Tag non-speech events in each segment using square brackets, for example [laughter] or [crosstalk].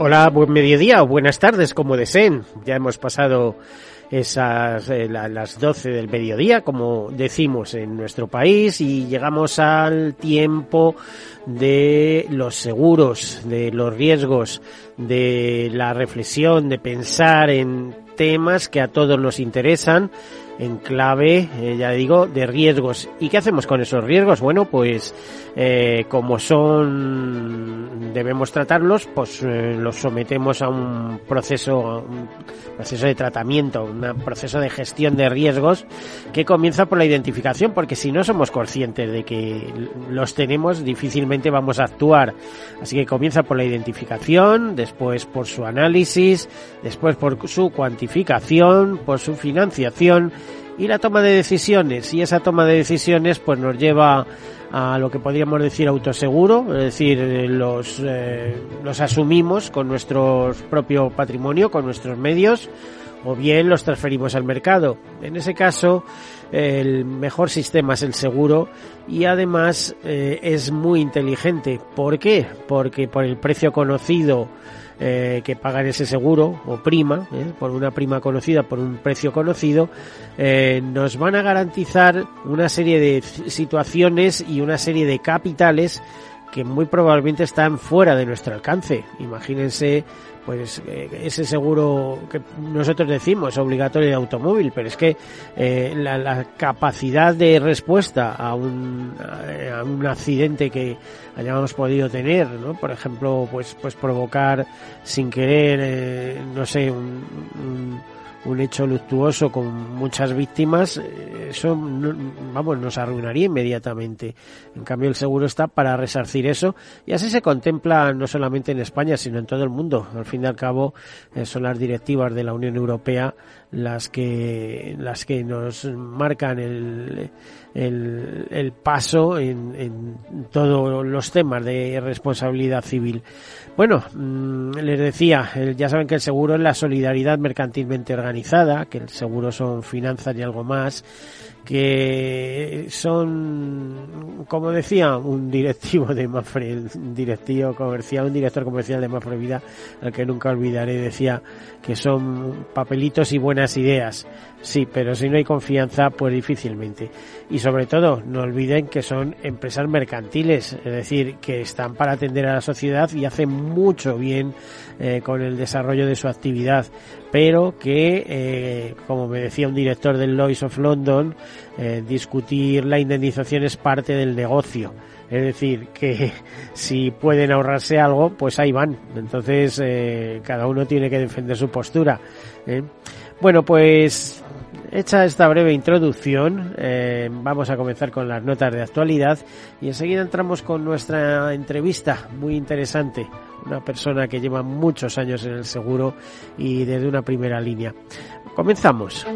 Hola, buen mediodía o buenas tardes, como deseen. Ya hemos pasado esas eh, las 12 del mediodía, como decimos en nuestro país, y llegamos al tiempo de los seguros, de los riesgos, de la reflexión, de pensar en temas que a todos nos interesan en clave, eh, ya digo, de riesgos. ¿Y qué hacemos con esos riesgos? Bueno, pues eh, como son, debemos tratarlos, pues eh, los sometemos a un proceso, un proceso de tratamiento, un proceso de gestión de riesgos que comienza por la identificación, porque si no somos conscientes de que los tenemos, difícilmente vamos a actuar. Así que comienza por la identificación, después por su análisis, después por su cuantificación, por su financiación y la toma de decisiones. Y esa toma de decisiones pues nos lleva a lo que podríamos decir autoseguro, es decir, eh, los, eh, los asumimos con nuestro propio patrimonio, con nuestros medios, o bien los transferimos al mercado. En ese caso, el mejor sistema es el seguro y además eh, es muy inteligente. ¿Por qué? Porque por el precio conocido eh, que pagan ese seguro o prima, eh, por una prima conocida, por un precio conocido, nos van a garantizar una serie de situaciones y una serie de capitales que muy probablemente están fuera de nuestro alcance. Imagínense pues eh, ese seguro que nosotros decimos obligatorio de automóvil, pero es que eh, la, capacidad de respuesta a un, a un accidente que hayamos podido tener, ¿no? Por ejemplo, pues pues provocar sin querer, eh, no sé, un hecho luctuoso con muchas víctimas, eh, eso vamos, nos arruinaría inmediatamente. En cambio, el seguro está para resarcir eso y así se contempla no solamente en España, sino en todo el mundo. Al fin y al cabo, eh, son las directivas de la Unión Europea las que, las que nos marcan el, el, el paso en, en, todos los temas de responsabilidad civil. Bueno, mm, les decía, ya saben que el seguro es la solidaridad mercantilmente organizada, que el seguro son finanzas y algo más, que son, como decía, un directivo de Mafre, un directivo comercial, un director comercial de Mafre Vida, al que nunca olvidaré, decía que son papelitos y buenas ideas. Sí, pero si no hay confianza, pues difícilmente. Y sobre todo, no olviden que son empresas mercantiles, es decir, que están para atender a la sociedad y hacen mucho bien eh, con el desarrollo de su actividad, pero que, eh, como me decía un director del Lloyds of London, eh, discutir la indemnización es parte del negocio. Es decir, que [laughs] si pueden ahorrarse algo, pues ahí van. Entonces, cada uno tiene que defender su postura. Bueno, pues hecha esta breve introducción, vamos a comenzar con las notas de actualidad y enseguida entramos con nuestra entrevista muy interesante una persona que lleva muchos años en el seguro y desde una primera línea. Comenzamos.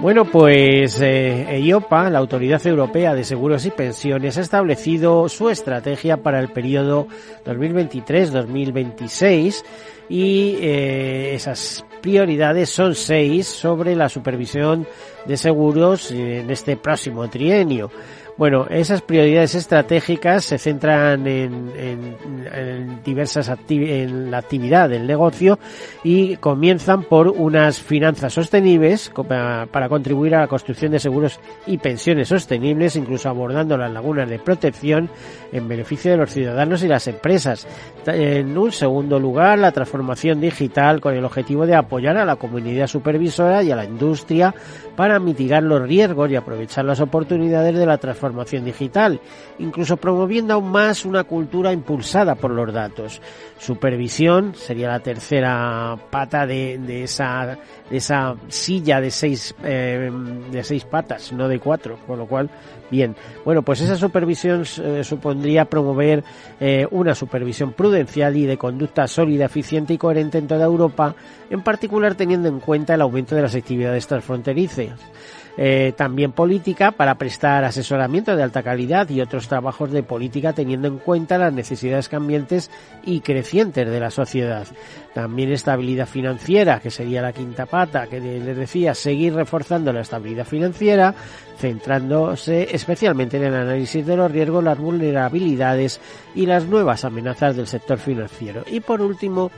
Bueno, pues eh, EIOPA, la Autoridad Europea de Seguros y Pensiones, ha establecido su estrategia para el periodo 2023-2026 y eh, esas prioridades son seis sobre la supervisión de seguros en este próximo trienio. Bueno, esas prioridades estratégicas se centran en, en, diversas en la actividad del negocio y comienzan por unas finanzas sostenibles para, contribuir a la construcción de seguros y pensiones sostenibles, incluso abordando las lagunas de protección en beneficio de los ciudadanos y las empresas. En un segundo lugar, la transformación digital con el objetivo de apoyar a la comunidad supervisora y a la industria para mitigar los riesgos y aprovechar las oportunidades de la transformación transformación digital, incluso promoviendo aún más una cultura impulsada por los datos. Supervisión sería la tercera pata de, de esa de esa silla de seis eh, de seis patas, no de cuatro, con lo cual bien. Bueno, pues esa supervisión eh, supondría promover eh, una supervisión prudencial y de conducta sólida, eficiente y coherente en toda Europa, en particular teniendo en cuenta el aumento de las actividades transfronterizas. Eh, también política para prestar asesoramiento de alta calidad y otros trabajos de política teniendo en cuenta las necesidades cambiantes y crecientes de la sociedad. También estabilidad financiera, que sería la quinta pata, que les decía, seguir reforzando la estabilidad financiera, centrándose especialmente en el análisis de los riesgos, las vulnerabilidades y las nuevas amenazas del sector financiero. Y por último,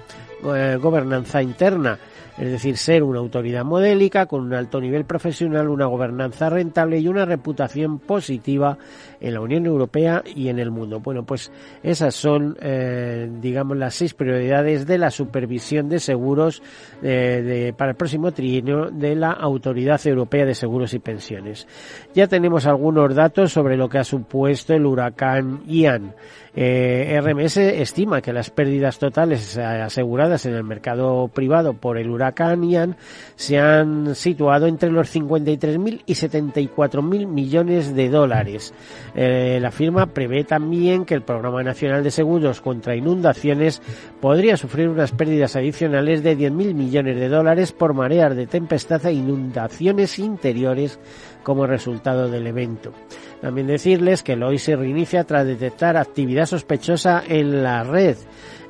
eh, gobernanza interna, es decir, ser una autoridad modélica con un alto nivel profesional, una gobernanza rentable y una reputación positiva en la Unión Europea y en el mundo. Bueno, pues esas son, eh, digamos, las seis prioridades de la supervisión de seguros eh, para el próximo trienio de la Autoridad Europea de Seguros y Pensiones. Ya tenemos algunos datos sobre lo que ha supuesto el huracán Ian. Eh, RMS estima que las pérdidas totales aseguradas en el mercado privado por el huracán Ian se han situado entre los 53.000 y 74.000 millones de dólares. Eh, la firma prevé también que el Programa Nacional de Seguros contra Inundaciones podría sufrir unas pérdidas adicionales de 10.000 millones de dólares por mareas de tempestad e inundaciones interiores como resultado del evento. También decirles que el hoy se reinicia tras detectar actividad sospechosa en la red.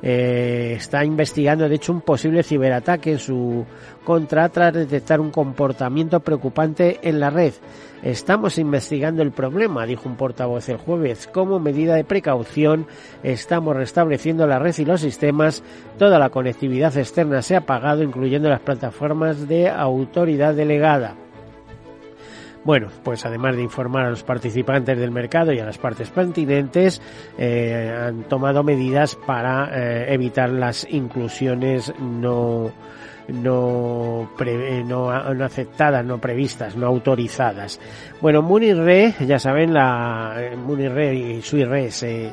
Eh, está investigando, de hecho, un posible ciberataque en su contra tras detectar un comportamiento preocupante en la red. Estamos investigando el problema, dijo un portavoz el jueves. Como medida de precaución, estamos restableciendo la red y los sistemas. Toda la conectividad externa se ha apagado, incluyendo las plataformas de autoridad delegada. Bueno, pues además de informar a los participantes del mercado y a las partes pertinentes, eh, han tomado medidas para eh, evitar las inclusiones no no, eh, no, aceptadas, no previstas, no autorizadas. Bueno, Munir Re, ya saben, la Munir Re y Sui Re se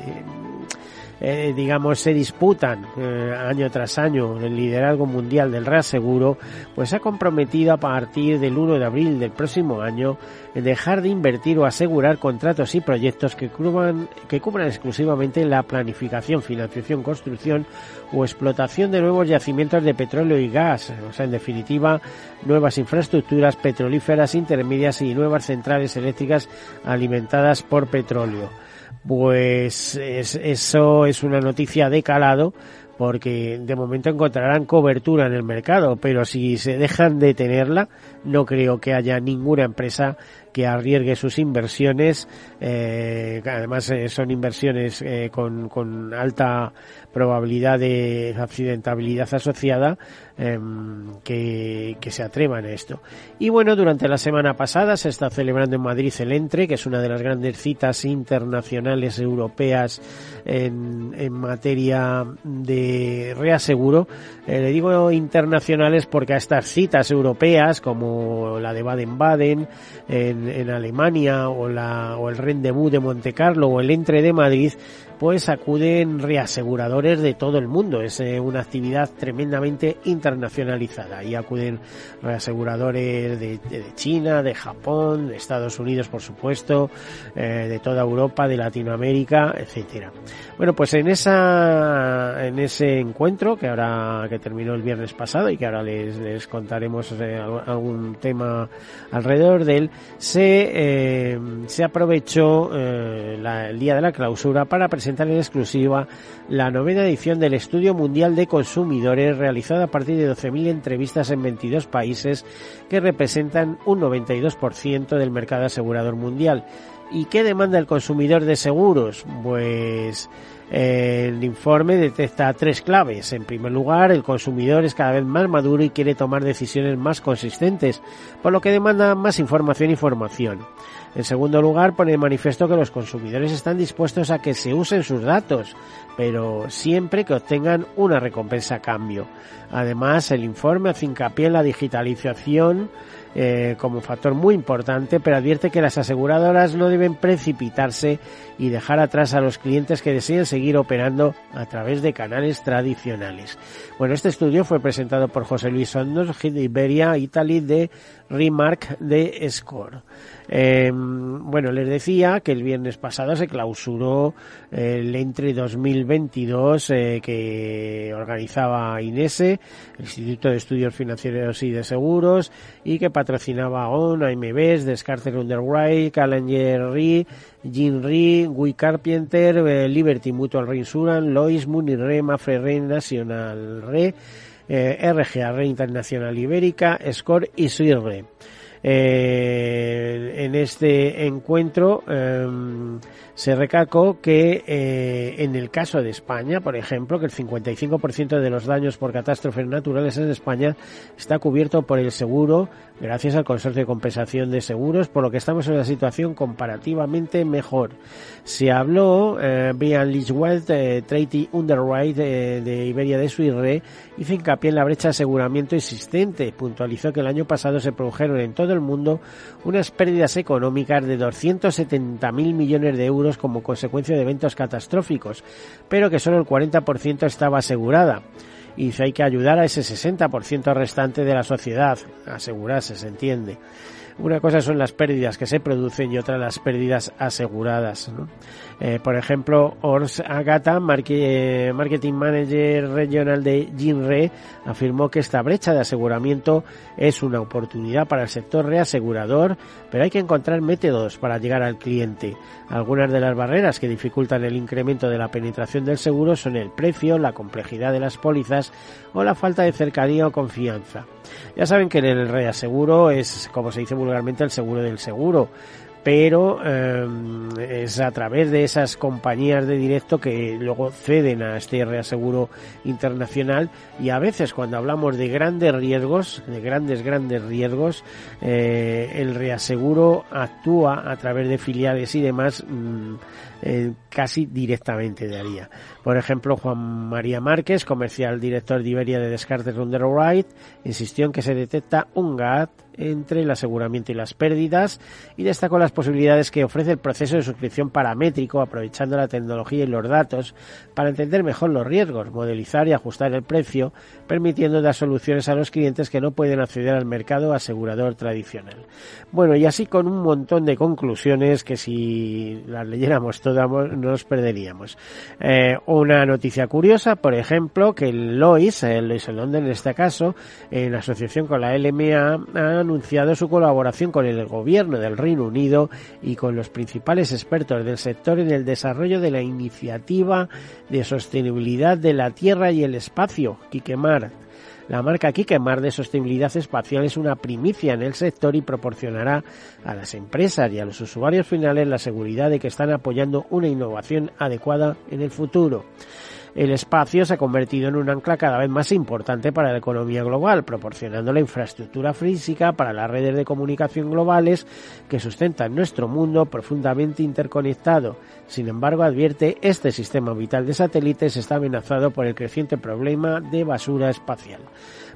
eh, digamos, se disputan eh, año tras año el liderazgo mundial del reaseguro, pues ha comprometido a partir del 1 de abril del próximo año dejar de invertir o asegurar contratos y proyectos que cubran, que cubran exclusivamente la planificación, financiación, construcción o explotación de nuevos yacimientos de petróleo y gas, o sea, en definitiva, nuevas infraestructuras petrolíferas intermedias y nuevas centrales eléctricas alimentadas por petróleo pues eso es una noticia de calado porque de momento encontrarán cobertura en el mercado, pero si se dejan de tenerla, no creo que haya ninguna empresa que arriesgue sus inversiones, eh, además eh, son inversiones eh, con, con, alta probabilidad de accidentabilidad asociada, em, que, que, se atrevan a esto. Y bueno, durante la semana pasada se está celebrando en Madrid el Entre, que es una de las grandes citas internacionales europeas en, en materia de reaseguro. le digo internacionales porque a estas citas europeas, como la de Baden-Baden, en en, Alemania o, la, o el Rendezvous de Monte Carlo o el Entre de Madrid, pues acuden reaseguradores de todo el mundo. Es eh, una actividad tremendamente internacionalizada y acuden reaseguradores de, China, de Japón, de Estados Unidos, por supuesto, eh, de toda Europa, de Latinoamérica, etcétera. Bueno, pues en esa, en ese encuentro que ahora que terminó el viernes pasado y que ahora les, les contaremos eh, algún tema alrededor de él, se se aprovechó el día de la clausura para presentar en exclusiva la novena edición del Estudio Mundial de Consumidores realizada a partir de 12.000 entrevistas en 22 países que representan un 92% del mercado asegurador mundial. ¿Y qué demanda el consumidor de seguros? Pues El informe detecta tres claves. En primer lugar, el consumidor es cada vez más maduro y quiere tomar decisiones más consistentes, por lo que demanda más información y formación. En segundo lugar, pone de manifiesto que los consumidores están dispuestos a que se usen sus datos, pero siempre que obtengan una recompensa a cambio. Además, el informe hace hincapié en la digitalización eh, como factor muy importante, pero advierte que las aseguradoras no deben precipitarse y dejar atrás a los clientes que deseen seguir operando a través de canales tradicionales. Bueno, este estudio fue presentado por José Luis Sondos, de Iberia Italy de Remark de Score. Eh, bueno, les decía que el viernes pasado se clausuró el Entre 2022 eh, que organizaba INESE, el Instituto de Estudios Financieros y de Seguros, y que patrocinaba ON, AMBs, Descartes Underwrite, Challenger Re, Jean Re, Guy Carpenter, eh, Liberty Mutual Reinsurance, Lois, Munir Mafre Re, National Re, eh, RGA Re Internacional Ibérica, Score y Suirre. Eh, en este encuentro em, se recalcó que eh, en el caso de España, por ejemplo, que el 55% de los daños por catástrofes naturales en España está cubierto por el seguro gracias al Consorcio de Compensación de Seguros, por lo que estamos en una situación comparativamente mejor. Se habló, eh, Brian Lichwell, eh, Treaty Underwrite eh, de Iberia de Suirre, hizo hincapié en la brecha de aseguramiento existente. Puntualizó que el año pasado se produjeron en todo el mundo unas pérdidas económicas de 270.000 millones de euros como consecuencia de eventos catastróficos, pero que solo el 40% estaba asegurada y hay que ayudar a ese 60% restante de la sociedad, asegurarse, se entiende. Una cosa son las pérdidas que se producen y otra las pérdidas aseguradas. Eh, por ejemplo, Ors Agata, eh, Marketing Manager Regional de Jinre, afirmó que esta brecha de aseguramiento es una oportunidad para el sector reasegurador, pero hay que encontrar métodos para llegar al cliente. Algunas de las barreras que dificultan el incremento de la penetración del seguro son el precio, la complejidad de las pólizas o la falta de cercanía o confianza. Ya saben que en el reaseguro es, como se dice vulgarmente, el seguro del seguro pero em, es a través de esas compañías de directo que luego ceden a este reaseguro internacional y a veces cuando hablamos de grandes riesgos, de grandes, grandes riesgos, eh, el reaseguro actúa a través de filiales y demás mm, eh, casi directamente de daría. Por ejemplo, Juan María Márquez, comercial director de Iberia de Descartes Underwrite, insistió en que se detecta un gap entre el aseguramiento y las pérdidas y destacó las posibilidades que ofrece el proceso de suscripción paramétrico aprovechando la tecnología y los datos para entender mejor los riesgos, modelizar y ajustar el precio, permitiendo dar soluciones a los clientes que no pueden acceder al mercado asegurador tradicional. Bueno, y así con un montón de conclusiones que si las leyéramos todas nos perderíamos. Eh, una noticia curiosa, por ejemplo, que el Lois, el Lois London en este caso, en asociación con la LMA, ha anunciado su colaboración con el gobierno del Reino Unido y con los principales expertos del sector en el desarrollo de la iniciativa de sostenibilidad de la Tierra y el espacio, Kikemar. La marca Kikemar de sostenibilidad espacial es una primicia en el sector y proporcionará a las empresas y a los usuarios finales la seguridad de que están apoyando una innovación adecuada en el futuro el espacio se ha convertido en un ancla cada vez más importante para la economía global, proporcionando la infraestructura física para las redes de comunicación globales que sustentan nuestro mundo profundamente interconectado. Sin embargo, advierte, este sistema vital de satélites está amenazado por el creciente problema de basura espacial.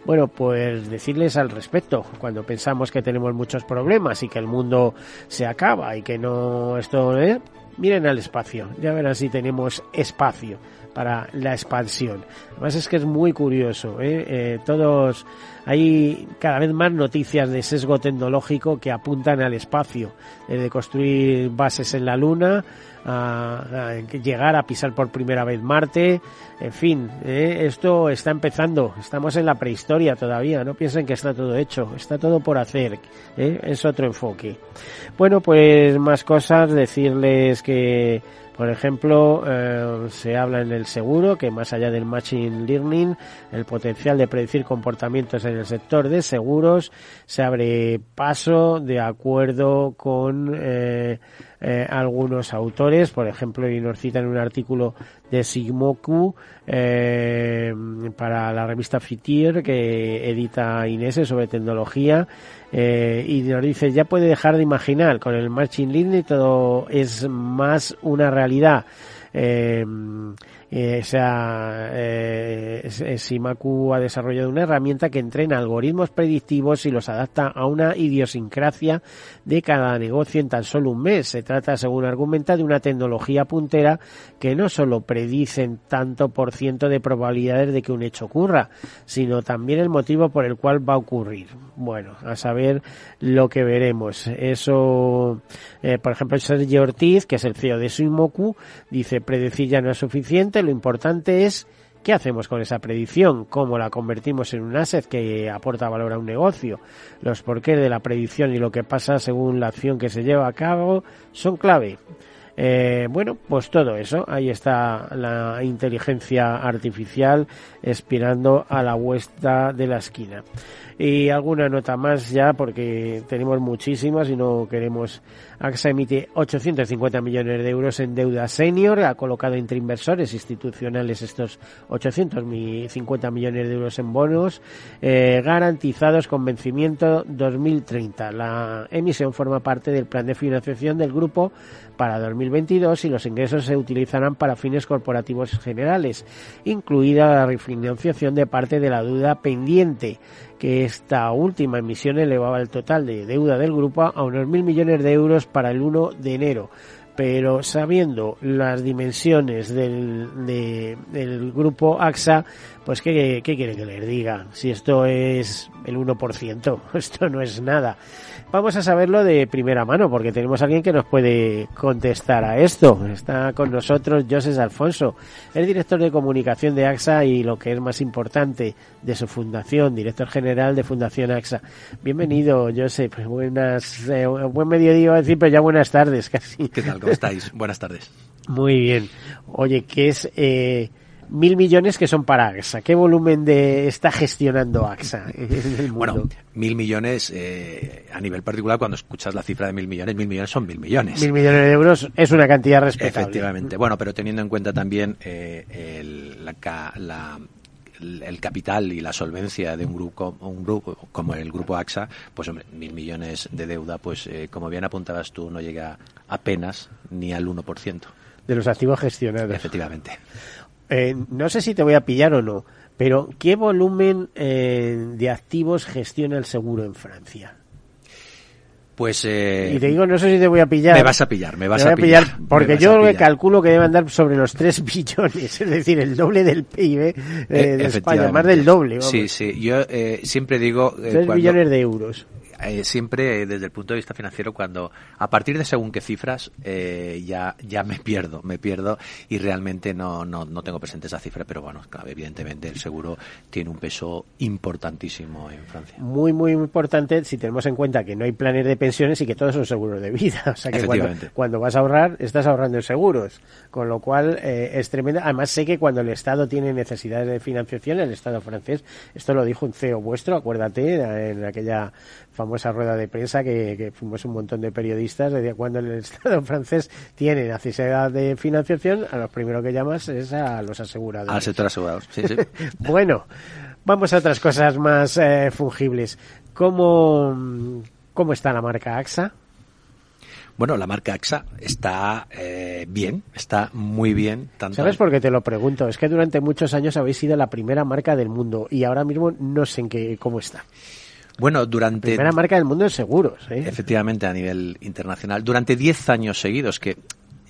Bueno, pues decirles al respecto, cuando pensamos que tenemos muchos problemas y que el mundo se acaba y que no esto, ¿eh? miren al espacio, ya verán si tenemos espacio para la expansión. Además es que es muy curioso, ¿eh? Eh, todos hay cada vez más noticias de sesgo tecnológico que apuntan al espacio, desde construir bases en la Luna a, llegar a pisar por primera vez Marte, en fin, ¿eh? esto está empezando, estamos en la prehistoria todavía, no piensen que está todo hecho, está todo por hacer, es otro enfoque. Bueno, pues más cosas, decirles que por ejemplo, eh, se habla en el seguro que más allá del machine learning, el potencial de predecir comportamientos en el sector de seguros se abre paso de acuerdo con eh, eh, algunos autores, por ejemplo, y nos citan un artículo de Sigmoku eh, para la revista Fitir que edita Inés sobre tecnología eh, y nos dice ya puede dejar de imaginar con el Machine Learning todo es más una realidad eh, eh, eh, Simaku ha desarrollado una herramienta que entrena algoritmos predictivos y los adapta a una idiosincrasia de cada negocio en tan solo un mes. Se trata, según argumenta, de una tecnología puntera que no solo predicen tanto por ciento de probabilidades de que un hecho ocurra, sino también el motivo por el cual va a ocurrir. Bueno, a saber lo que veremos. Eso, eh, por ejemplo, Sergio Ortiz, que es el CEO de Simoku, dice predecir ya no es suficiente, lo importante es qué hacemos con esa predicción, cómo la convertimos en un asset que aporta valor a un negocio. Los porqués de la predicción y lo que pasa según la acción que se lleva a cabo son clave. Eh, bueno, pues todo eso, ahí está la inteligencia artificial expirando a la vuelta de la esquina. Y alguna nota más ya, porque tenemos muchísimas y no queremos AXA emite 850 millones de euros en deuda senior, ha colocado entre inversores institucionales estos 850 millones de euros en bonos eh, garantizados con vencimiento 2030. La emisión forma parte del plan de financiación del grupo para 2022 y los ingresos se utilizarán para fines corporativos generales, incluida la refinanciación de parte de la deuda pendiente que esta última emisión elevaba el total de deuda del grupo a unos mil millones de euros para el 1 de enero. Pero sabiendo las dimensiones del, del grupo AXA, pues ¿qué, ¿qué quiere que les diga? Si esto es el 1%, [laughs] esto no es nada. Vamos a saberlo de primera mano porque tenemos a alguien que nos puede contestar a esto. Está con nosotros José Alfonso, el director de comunicación de AXA y lo que es más importante de su fundación, director general de Fundación AXA. Bienvenido, José. Pues buenas, eh, buen mediodía, a decir, pero ya buenas tardes [laughs] casi. ¿Qué tal? ¿Cómo estáis? buenas tardes. Muy bien. Oye, ¿qué es eh, mil millones que son para AXA. ¿Qué volumen de está gestionando AXA? Bueno, mil millones eh, a nivel particular, cuando escuchas la cifra de mil millones, mil millones son mil millones. Mil millones de euros es una cantidad respetable. Efectivamente. Bueno, pero teniendo en cuenta también eh, el, la, la el capital y la solvencia de un grupo, un grupo como el grupo AXA, pues hombre, mil millones de deuda, pues eh, como bien apuntabas tú, no llega apenas ni al 1%. De los activos gestionados. Efectivamente. Eh, no sé si te voy a pillar o no, pero ¿qué volumen eh, de activos gestiona el seguro en Francia? Pues eh, y te digo, no sé si te voy a pillar. Me vas a pillar, me vas a, pillar, Porque yo calculo que debe andar sobre los 3 [laughs] billones, es decir, el doble del PIB de España, más del doble. Sí, sí, yo siempre digo... 3 billones de euros. Eh, siempre desde el punto de vista financiero cuando a partir de según qué cifras eh, ya ya me pierdo me pierdo y realmente no, no, no tengo presente esa cifra pero bueno claro, evidentemente el seguro tiene un peso importantísimo en Francia. Muy muy importante si tenemos en cuenta que no hay planes de pensiones y que todos son seguros de vida. [laughs] O sea que cuando, vas a ahorrar estás ahorrando en seguros con lo cual eh, es tremendo además sé que cuando el Estado tiene necesidades de financiación el Estado francés esto lo dijo un CEO vuestro acuérdate en aquella famosa rueda de prensa que, fuimos un montón de periodistas, de cuando el [laughs] Estado francés tiene necesidad de financiación, a los primeros que llamas es a los asegurados. Al sector asegurados, sí, sí. [laughs] bueno, vamos a otras cosas más eh, fungibles. ¿Cómo, ¿Cómo está la marca AXA? Bueno, la marca AXA está eh, bien, está muy bien. Tanto ¿Sabes por qué te lo pregunto? Es que durante muchos años habéis sido la primera marca del mundo y ahora mismo no sé en qué, cómo está. Bueno, durante... Primera marca del mundo de seguros. ¿eh? Efectivamente, a nivel internacional. Durante 10 años seguidos, que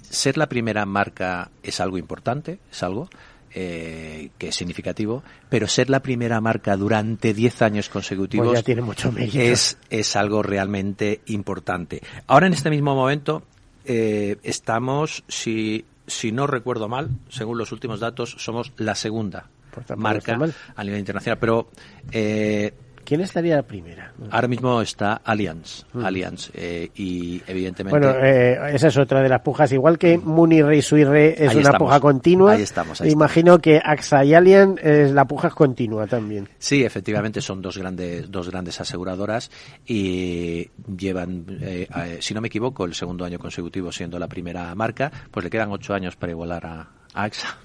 ser la primera marca es algo importante, es algo eh, que es significativo, pero ser la primera marca durante 10 años consecutivos pues tiene mucho es, es algo realmente importante. Ahora, en este mismo momento, eh, estamos, si, si no recuerdo mal, según los últimos datos, somos la segunda marca a nivel internacional. Pero eh, ¿Quién estaría la primera? Ahora mismo está Allianz, mm. Allianz eh, y evidentemente... Bueno, eh, esa es otra de las pujas. Igual que Muni Rey Suirre es una puja continua, ahí estamos, imagino que AXA y Allianz es la puja continua también. Sí, efectivamente son dos grandes, dos grandes aseguradoras y llevan, eh, si no me equivoco, el segundo año consecutivo siendo la primera marca, pues le quedan ocho años para igualar a AXA.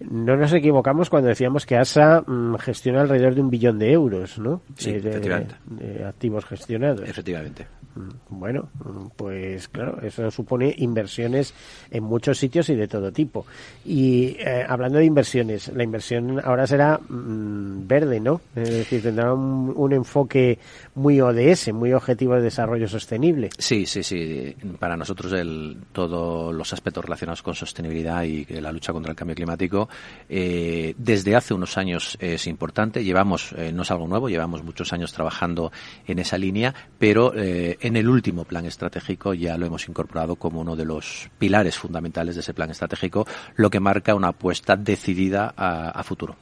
No nos equivocamos cuando decíamos que ASA mm, gestiona alrededor de un billón de euros, ¿no? Sí, efectivamente. de activos gestionados. Efectivamente. Mm, bueno, pues claro, eso supone inversiones en muchos sitios y de todo tipo. Y eh, hablando de inversiones, la inversión ahora será mm, verde, ¿no? Es decir, tendrá un, enfoque muy ODS, muy objetivo de desarrollo sostenible. Sí, sí, sí. Para nosotros el, todos los aspectos relacionados con sostenibilidad y la lucha contra el cambio climático, eh, desde hace unos años es importante. Llevamos, eh, no es algo nuevo, llevamos muchos años trabajando en esa línea, pero en el último plan estratégico ya lo hemos incorporado como uno de los pilares fundamentales de ese plan estratégico, lo que marca una apuesta decidida a, futuro.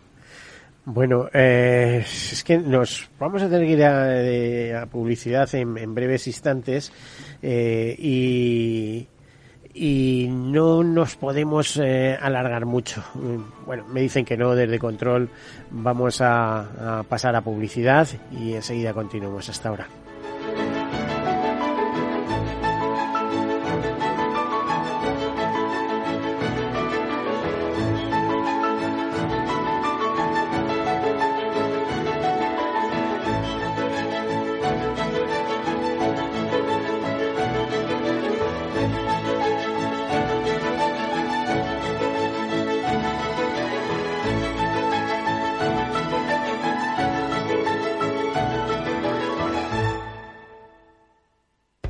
Bueno, eh, es que nos vamos a tener que ir a, publicidad en, breves instantes eh, y, y no nos podemos eh, alargar mucho. Bueno, me dicen que no desde control. Vamos a, a pasar a publicidad y enseguida continuamos hasta ahora.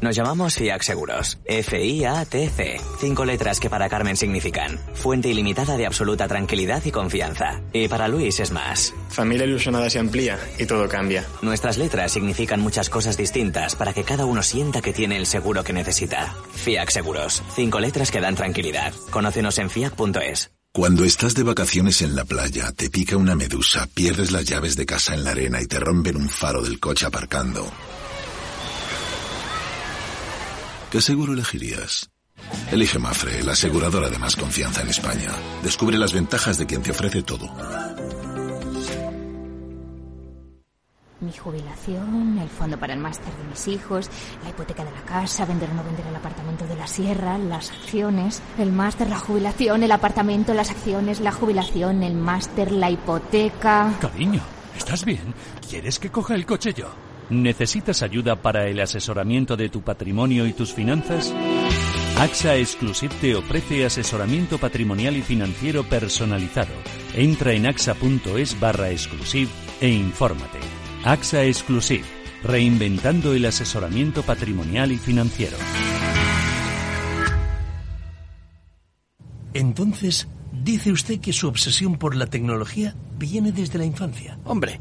Nos llamamos FIAC Seguros. F-I-A-T-C. Cinco letras que para Carmen significan fuente ilimitada de absoluta tranquilidad y confianza. Y para Luis es más. Familia ilusionada se amplía y todo cambia. Nuestras letras significan muchas cosas distintas para que cada uno sienta que tiene el seguro que necesita. FIAC Seguros. Cinco letras que dan tranquilidad. Conócenos en fiac.es. Cuando estás de vacaciones en la playa, te pica una medusa, pierdes las llaves de casa en la arena y te rompen un faro del coche aparcando. ¿Qué seguro elegirías? Elige Mafre, la aseguradora de más confianza en España. Descubre las ventajas de quien te ofrece todo. Mi jubilación, el fondo para el máster de mis hijos, la hipoteca de la casa, vender o no vender el apartamento de la sierra, las acciones, el máster, la jubilación, el apartamento, las acciones, la jubilación, el máster, la hipoteca. Cariño, ¿estás bien? ¿Quieres que coja el coche yo? ¿Necesitas ayuda para el asesoramiento de tu patrimonio y tus finanzas? AXA Exclusive te ofrece asesoramiento patrimonial y financiero personalizado. Entra en axa.es barra exclusive e infórmate. AXA Exclusive, reinventando el asesoramiento patrimonial y financiero. Entonces, dice usted que su obsesión por la tecnología viene desde la infancia. Hombre,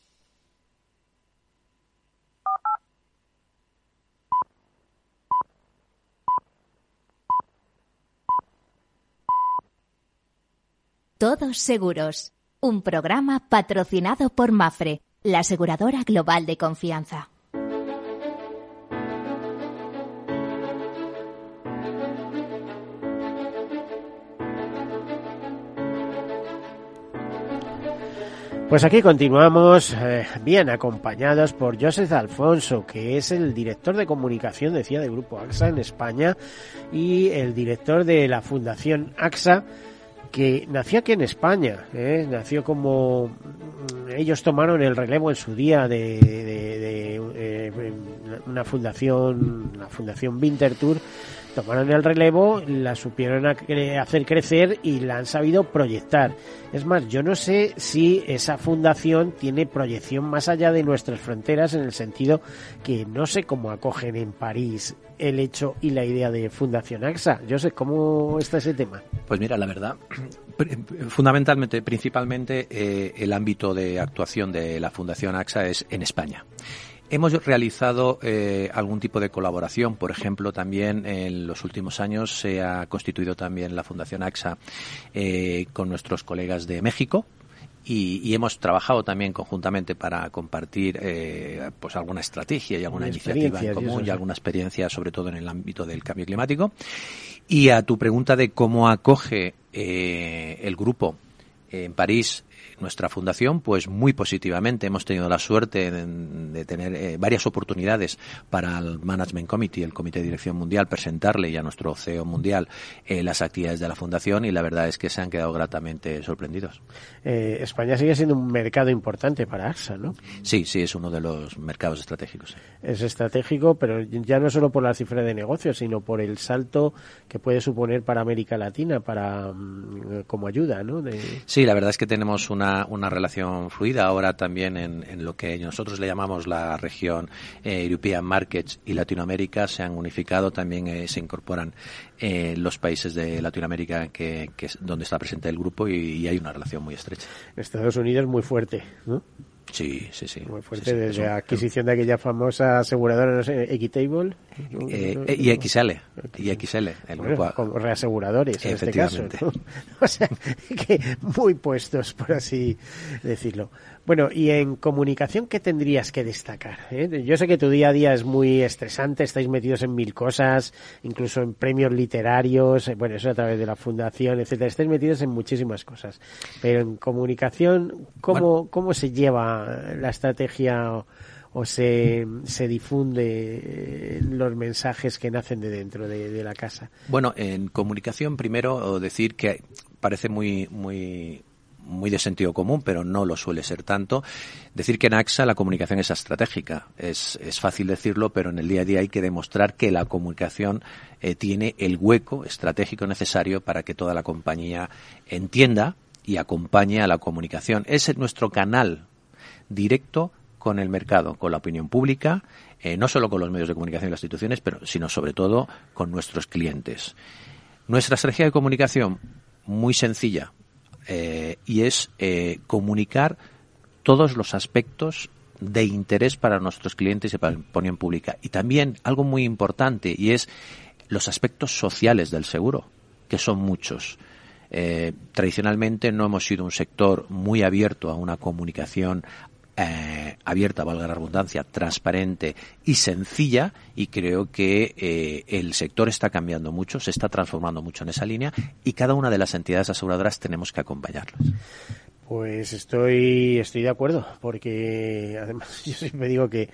Todos Seguros, un programa patrocinado por Mafre, la aseguradora global de confianza. Pues aquí continuamos eh, bien acompañados por Joseph Alfonso, que es el director de comunicación, decía, del Grupo AXA en España y el director de la Fundación AXA que nació aquí en España, ¿eh? nació como mm, ellos tomaron el relevo en su día de, de, eh, una fundación, la fundación Winterthur, tomaron el relevo, la supieron hacer crecer y la han sabido proyectar. Es más, yo no sé si esa fundación tiene proyección más allá de nuestras fronteras en el sentido que no sé cómo acogen en París el hecho y la idea de Fundación AXA. Yo sé cómo está ese tema. Pues mira, la verdad, [clears throat] fundamentalmente, principalmente, eh, el ámbito de actuación de la Fundación AXA es en España. Hemos realizado eh, algún tipo de colaboración, por ejemplo, también en los últimos años se ha constituido también la Fundación AXA eh, con nuestros colegas de México, y, hemos trabajado también conjuntamente para compartir eh, pues alguna estrategia y alguna iniciativa en común y, alguna experiencia sobre todo en el ámbito del cambio climático. Y a tu pregunta de cómo acoge eh, el grupo en París nuestra fundación, pues muy positivamente. Hemos tenido la suerte de, tener eh, varias oportunidades para el Management Committee, el Comité de Dirección Mundial, presentarle y a nuestro CEO mundial eh, las actividades de la fundación y la verdad es que se han quedado gratamente sorprendidos. Eh, España sigue siendo un mercado importante para AXA, ¿no? Sí, sí, es uno de los mercados estratégicos. Es estratégico, pero ya no solo por la cifra de negocios, sino por el salto que puede suponer para América Latina, para mm, como ayuda, ¿no? Sí, la verdad es que tenemos una una, relación fluida ahora también en, lo que nosotros le llamamos la región eh, European Markets y Latinoamérica se han unificado, también eh, se incorporan eh, los países de Latinoamérica que, que, es donde está presente el grupo y, y, hay una relación muy estrecha. Estados Unidos muy fuerte, ¿no? Sí, sí, sí. Muy fuerte, desde la adquisición de aquella famosa aseguradora, no sé, Equitable. Eh, y XL, y XL, el grupo. reaseguradores, en este caso. [laughs] O sea, que muy puestos, por así decirlo. Bueno, y en comunicación, ¿qué tendrías que destacar? Eh? Yo sé que tu día a día es muy estresante, estáis metidos en mil cosas, incluso en premios literarios, eh, bueno, eso a través de la fundación, etcétera. Estáis metidos en muchísimas cosas. Pero en comunicación, ¿cómo, cómo se lleva la estrategia o, se, se difunde los mensajes que nacen de dentro de, la casa? Bueno, en comunicación, primero decir que parece muy, muy muy de sentido común, pero no lo suele ser tanto. Decir que en AXA la comunicación es estratégica. Es, es fácil decirlo, pero en el día a día hay que demostrar que la comunicación eh, tiene el hueco estratégico necesario para que toda la compañía entienda y acompañe a la comunicación. Es nuestro canal directo con el mercado, con la opinión pública, eh, no solo con los medios de comunicación y las instituciones, pero sino sobre todo con nuestros clientes. Nuestra estrategia de comunicación muy sencilla, eh, y es eh, comunicar todos los aspectos de interés para nuestros clientes y para la opinión pública. Y también algo muy importante y es los aspectos sociales del seguro, que son muchos. Tradicionalmente no hemos sido un sector muy abierto a una comunicación eh, abierta, valga la redundancia, transparente y sencilla y creo que eh, el sector está cambiando mucho, se está transformando mucho en esa línea y cada una de las entidades aseguradoras tenemos que acompañarlas. Pues estoy, estoy de acuerdo, porque además [laughs] yo siempre digo que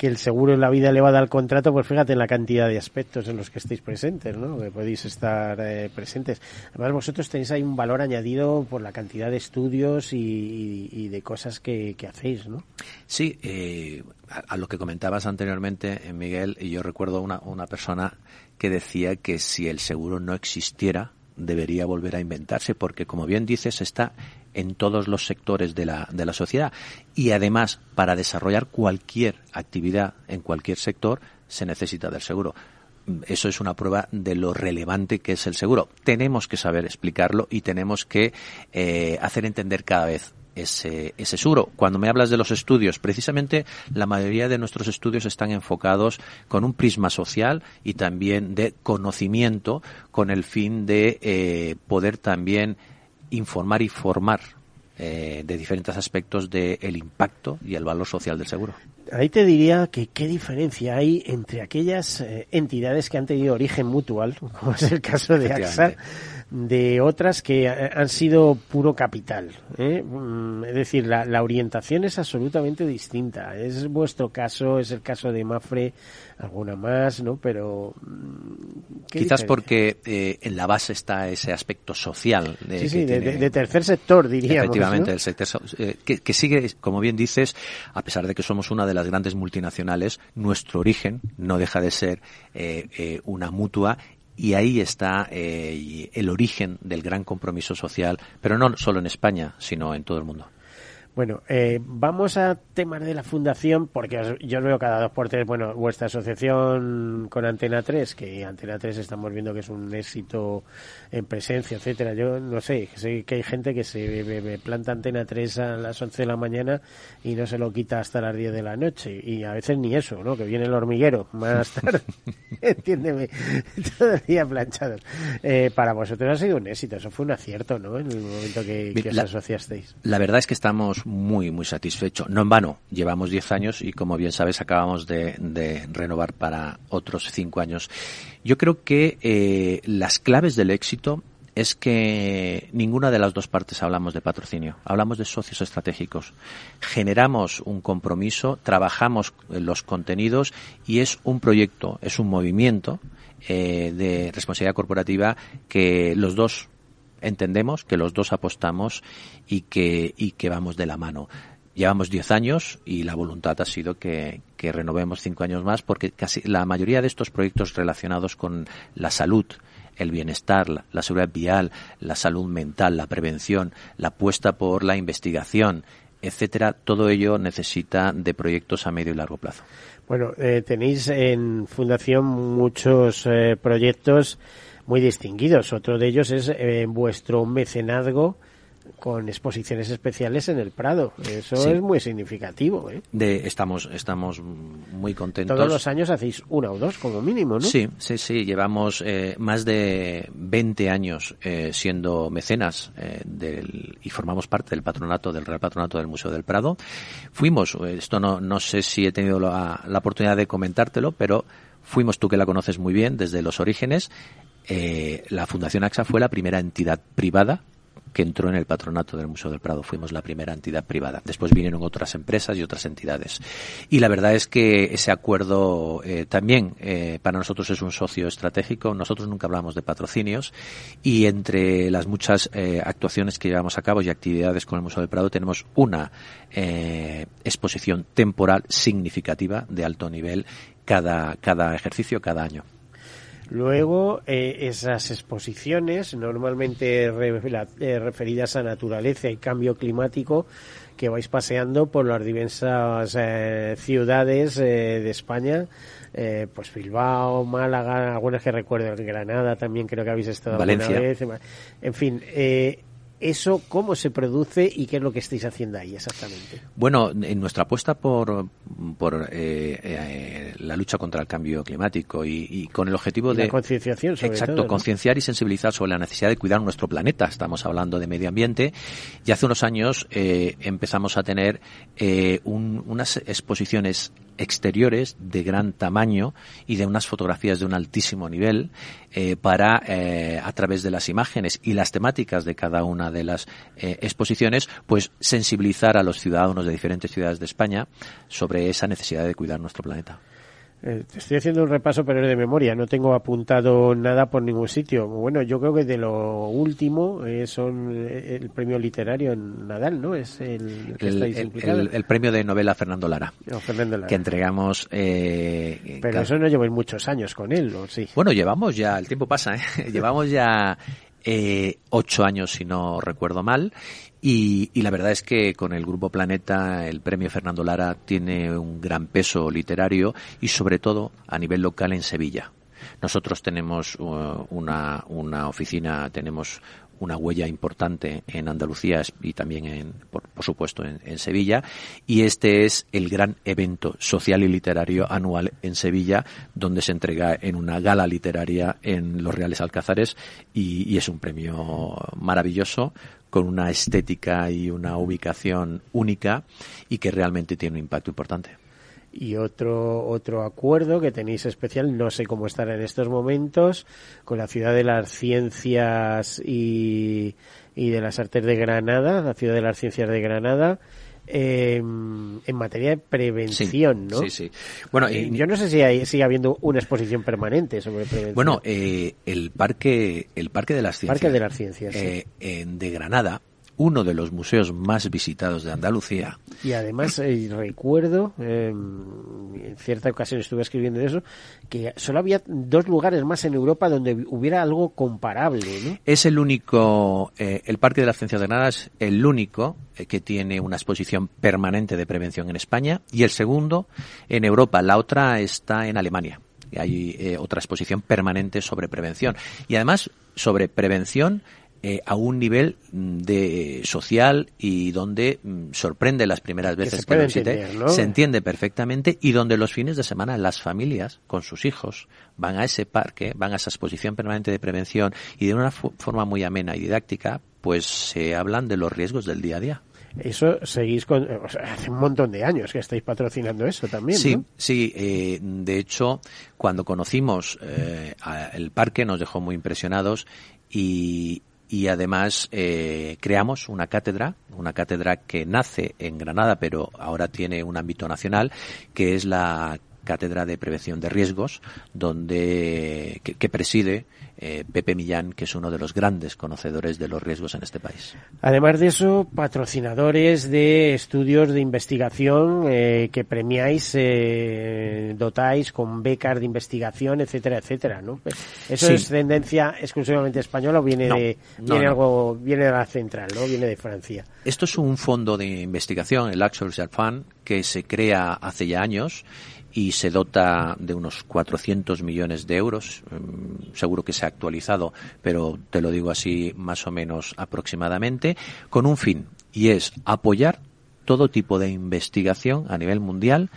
que el seguro en la vida elevada al contrato, pues fíjate en la cantidad de aspectos en los que estéis presentes, ¿no? Que podéis estar eh, presentes. Además, vosotros tenéis ahí un valor añadido por la cantidad de estudios y, de cosas que, hacéis, ¿no? Sí, eh, a, lo que comentabas anteriormente, eh, Miguel, y yo recuerdo una, una persona que decía que si el seguro no existiera, debería volver a inventarse, porque como bien dices, está en todos los sectores de la, de la sociedad. Y además, para desarrollar cualquier actividad en cualquier sector, se necesita del seguro. Eso es una prueba de lo relevante que es el seguro. Tenemos que saber explicarlo y tenemos que eh, hacer entender cada vez ese, ese seguro. Cuando me hablas de los estudios, precisamente la mayoría de nuestros estudios están enfocados con un prisma social y también de conocimiento con el fin de eh, poder también informar y formar eh, de diferentes aspectos del impacto y el valor social del seguro. Ahí te diría que qué diferencia hay entre aquellas eh, entidades que han tenido origen mutual, [laughs] como es el caso de AXA, de otras que han sido puro capital. ¿eh? Mm, es decir, la, la, orientación es absolutamente distinta. Es vuestro caso, es el caso de Mafre, alguna más, ¿no? Pero mm, quizás porque eh, en la base está ese aspecto social. De, sí, sí, de, tercer sector, diríamos. Efectivamente, el sector eh, que, que sigue, como bien dices, a pesar de que somos una de las grandes multinacionales, nuestro origen no deja de ser eh, una mutua y ahí está eh, el origen del gran compromiso social, pero no solo en España, sino en todo el mundo. Bueno, eh, vamos a temas de la fundación, porque yo veo cada dos por tres, bueno, vuestra asociación con Antena 3, que Antena 3 estamos viendo que es un éxito en presencia, etcétera. Yo no sé, sé que hay gente que se planta Antena 3 a las 11 de la mañana y no se lo quita hasta las 10 de la noche. Y a veces ni eso, ¿no? Que viene el hormiguero más [laughs] tarde, entiéndeme, todo el día planchado. Eh, para vosotros ha sido un éxito, eso fue un acierto, ¿no? En el momento que, os asociasteis. La verdad es que estamos muy, muy satisfechos. No en vano, llevamos 10 años y como bien sabes acabamos de, renovar para otros 5 años. Yo creo que eh, las claves del éxito es que ninguna de las dos partes hablamos de patrocinio, hablamos de socios estratégicos. Generamos un compromiso, trabajamos los contenidos y es un proyecto, es un movimiento eh, de responsabilidad corporativa que los dos entendemos que los dos apostamos y que, y que vamos de la mano. Llevamos 10 años y la voluntad ha sido que, renovemos 5 años más porque casi la mayoría de estos proyectos relacionados con la salud, el bienestar, la, seguridad vial, la salud mental, la prevención, la apuesta por la investigación, etcétera, todo ello necesita de proyectos a medio y largo plazo. Bueno, eh, tenéis en Fundación muchos eh, proyectos muy distinguidos. Otro de ellos es eh, vuestro mecenazgo con exposiciones especiales en el Prado. Eso es muy significativo. ¿eh? De, estamos, estamos muy contentos. Todos los años hacéis una o dos como mínimo, ¿no? Sí, sí, sí. Llevamos eh, más de 20 años eh, siendo mecenas del, y formamos parte del patronato, del Real Patronato del Museo del Prado. Fuimos, esto no, no sé si he tenido la, la oportunidad de comentártelo, pero fuimos tú que la conoces muy bien desde los orígenes eh, la Fundación AXA fue la primera entidad privada que entró en el patronato del Museo del Prado. Fuimos la primera entidad privada. Después vinieron otras empresas y otras entidades. Y la verdad es que ese acuerdo eh, también eh, para nosotros es un socio estratégico. Nosotros nunca hablamos de patrocinios y entre las muchas actuaciones que llevamos a cabo y actividades con el Museo del Prado tenemos una exposición temporal significativa de alto nivel cada, cada ejercicio, cada año. Luego, eh, esas exposiciones, normalmente eh, referidas a naturaleza y cambio climático, que vais paseando por las diversas eh, ciudades de España, pues Bilbao, Málaga, algunas que recuerdo, Granada también creo que habéis estado Valencia. alguna vez. En fin, ¿Eso cómo se produce y qué es lo que estáis haciendo ahí exactamente? Bueno, en nuestra apuesta por, por eh, eh, la lucha contra el cambio climático y, con el objetivo de... La concienciación, sobre Exacto, concienciar y sensibilizar sobre la necesidad de cuidar nuestro planeta. Estamos hablando de medio ambiente y hace unos años eh, empezamos a tener unas exposiciones exteriores de gran tamaño y de unas fotografías de un altísimo nivel eh, para, eh, a través de las imágenes y las temáticas de cada una de las eh, exposiciones, pues sensibilizar a los ciudadanos de diferentes ciudades de España sobre esa necesidad de cuidar nuestro planeta. Eh, estoy haciendo un repaso, pero de memoria. No tengo apuntado nada por ningún sitio. Bueno, yo creo que de lo último eh, son eh, el premio literario en Nadal, ¿no? Es el que el, el, premio de novela Fernando Lara. Fernando Lara. Que entregamos. pero eso no lleváis muchos años con él, ¿o sí? Bueno, llevamos ya, el tiempo pasa, ¿eh? [laughs] llevamos ya ocho años, si no recuerdo mal, y, y, la verdad es que con el Grupo Planeta el premio Fernando Lara tiene un gran peso literario y sobre todo a nivel local en Sevilla. Nosotros tenemos uh, una, una oficina, tenemos una huella importante en Andalucía y también, en, por, supuesto, en, Sevilla. Y este es el gran evento social y literario anual en Sevilla, donde se entrega en una gala literaria en los Reales Alcázares y es un premio maravilloso con una estética y una ubicación única y que realmente tiene un impacto importante. Y otro, otro acuerdo que tenéis especial, no sé cómo estará en estos momentos, con la Ciudad de las Ciencias y, y de las Artes de Granada, la Ciudad de las Ciencias de Granada, eh, en materia de prevención, ¿no? Sí, sí. Bueno, eh, yo no sé si hay, sigue habiendo una exposición permanente sobre prevención. Bueno, eh, el parque, el parque de las ciencias. Parque de las ciencias. Eh, de Granada uno de los museos más visitados de Andalucía. Y además eh, recuerdo, eh, en cierta ocasión estuve escribiendo eso, que solo había dos lugares más en Europa donde hubiera algo comparable. ¿no? Es el único, eh, el Parque de la Ciencia de Granada es el único eh, que tiene una exposición permanente de prevención en España y el segundo en Europa. La otra está en Alemania. Hay otra exposición permanente sobre prevención. Y además sobre prevención eh, a un nivel mm, de social y donde mm, sorprende las primeras veces que, lo se entiende perfectamente y donde los fines de semana las familias con sus hijos van a ese parque, van a esa exposición permanente de prevención y de una forma muy amena y didáctica, pues se hablan de los riesgos del día a día. Eso seguís con, hace un montón de años que estáis patrocinando eso también. Sí, ¿no? sí. Eh, de hecho, cuando conocimos eh, el parque nos dejó muy impresionados y, y además eh, creamos una cátedra, una cátedra que nace en Granada pero ahora tiene un ámbito nacional, que es la Cátedra de Prevención de Riesgos, donde que, que preside eh, Pepe Millán, que es uno de los grandes conocedores de los riesgos en este país. Además de eso, patrocinadores de estudios de investigación eh, que premiáis, eh, dotáis con becas de investigación, etcétera, etcétera, ¿no? ¿Eso Sí. es tendencia exclusivamente española o viene No, de viene no. algo viene de la central, ¿no? Viene de Francia. Esto es un fondo de investigación, el Axel Fund, que se crea hace ya años y se dota de unos 400 millones de euros. Mm, Seguro que se ha actualizado, pero te lo digo así más o menos aproximadamente, con un fin, y es apoyar todo tipo de investigación a nivel mundial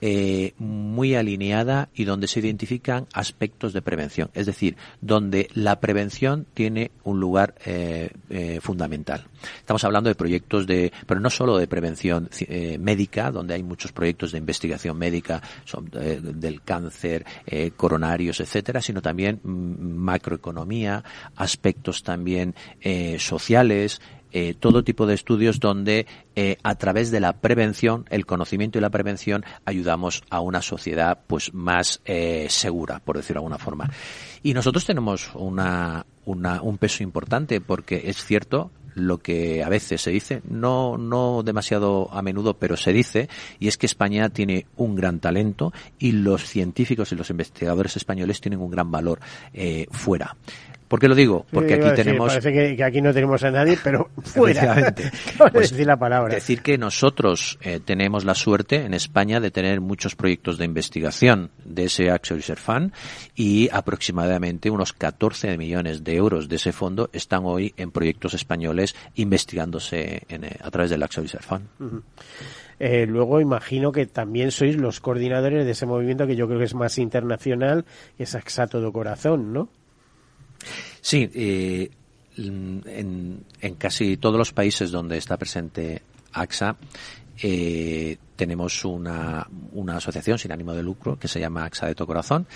eh, muy alineada y donde se identifican aspectos de prevención, es decir, donde la prevención tiene un lugar eh, eh, fundamental. Estamos hablando de proyectos de, pero no solo de prevención eh, médica, donde hay muchos proyectos de investigación médica son, eh, del cáncer, eh, coronarios, etcétera, sino también mm, macroeconomía, aspectos también sociales, eh, todo tipo de estudios donde eh, a través de la prevención, el conocimiento y la prevención, ayudamos a una sociedad pues más eh, segura, por decirlo de alguna forma. Y nosotros tenemos una, una, un peso importante porque es cierto lo que a veces se dice, no, no demasiado a menudo, pero se dice, y es que España tiene un gran talento y los científicos y los investigadores españoles tienen un gran valor eh, fuera. ¿Por qué lo digo? Porque aquí tenemos... Parece que, aquí no tenemos a nadie, pero [laughs] fuera. [laughs] pues, decir la palabra. Decir que nosotros eh, tenemos la suerte en España de tener muchos proyectos de investigación de ese Axel Research Fund y aproximadamente unos 14 millones de euros de ese fondo están hoy en proyectos españoles investigándose en, eh, a través del Axel Research Fund. Eh, luego imagino que también sois los coordinadores de ese movimiento que yo creo que es más internacional, que es AXA Todo Corazón, ¿no? Sí, eh, en, casi todos los países donde está presente AXA, eh, tenemos una, una, asociación sin ánimo de lucro que se llama AXA de Tu Corazón,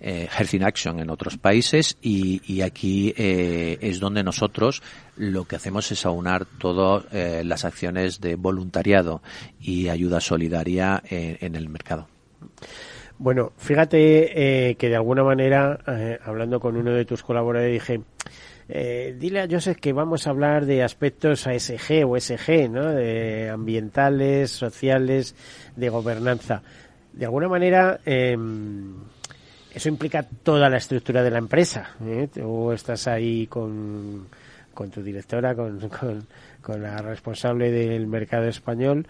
eh, Health in Action en otros países y, aquí eh, es donde nosotros lo que hacemos es aunar todas eh, las acciones de voluntariado y ayuda solidaria en el mercado. Bueno, fíjate eh, que de alguna manera, eh, hablando con uno de tus colaboradores, dije, eh, dile a Joseph que vamos a hablar de aspectos ASG o SG, ¿no? De ambientales, sociales, de gobernanza. De alguna manera, em, eso implica toda la estructura de la empresa. ¿eh? Tú estás ahí con, con tu directora, con, [laughs] con, con la responsable del mercado español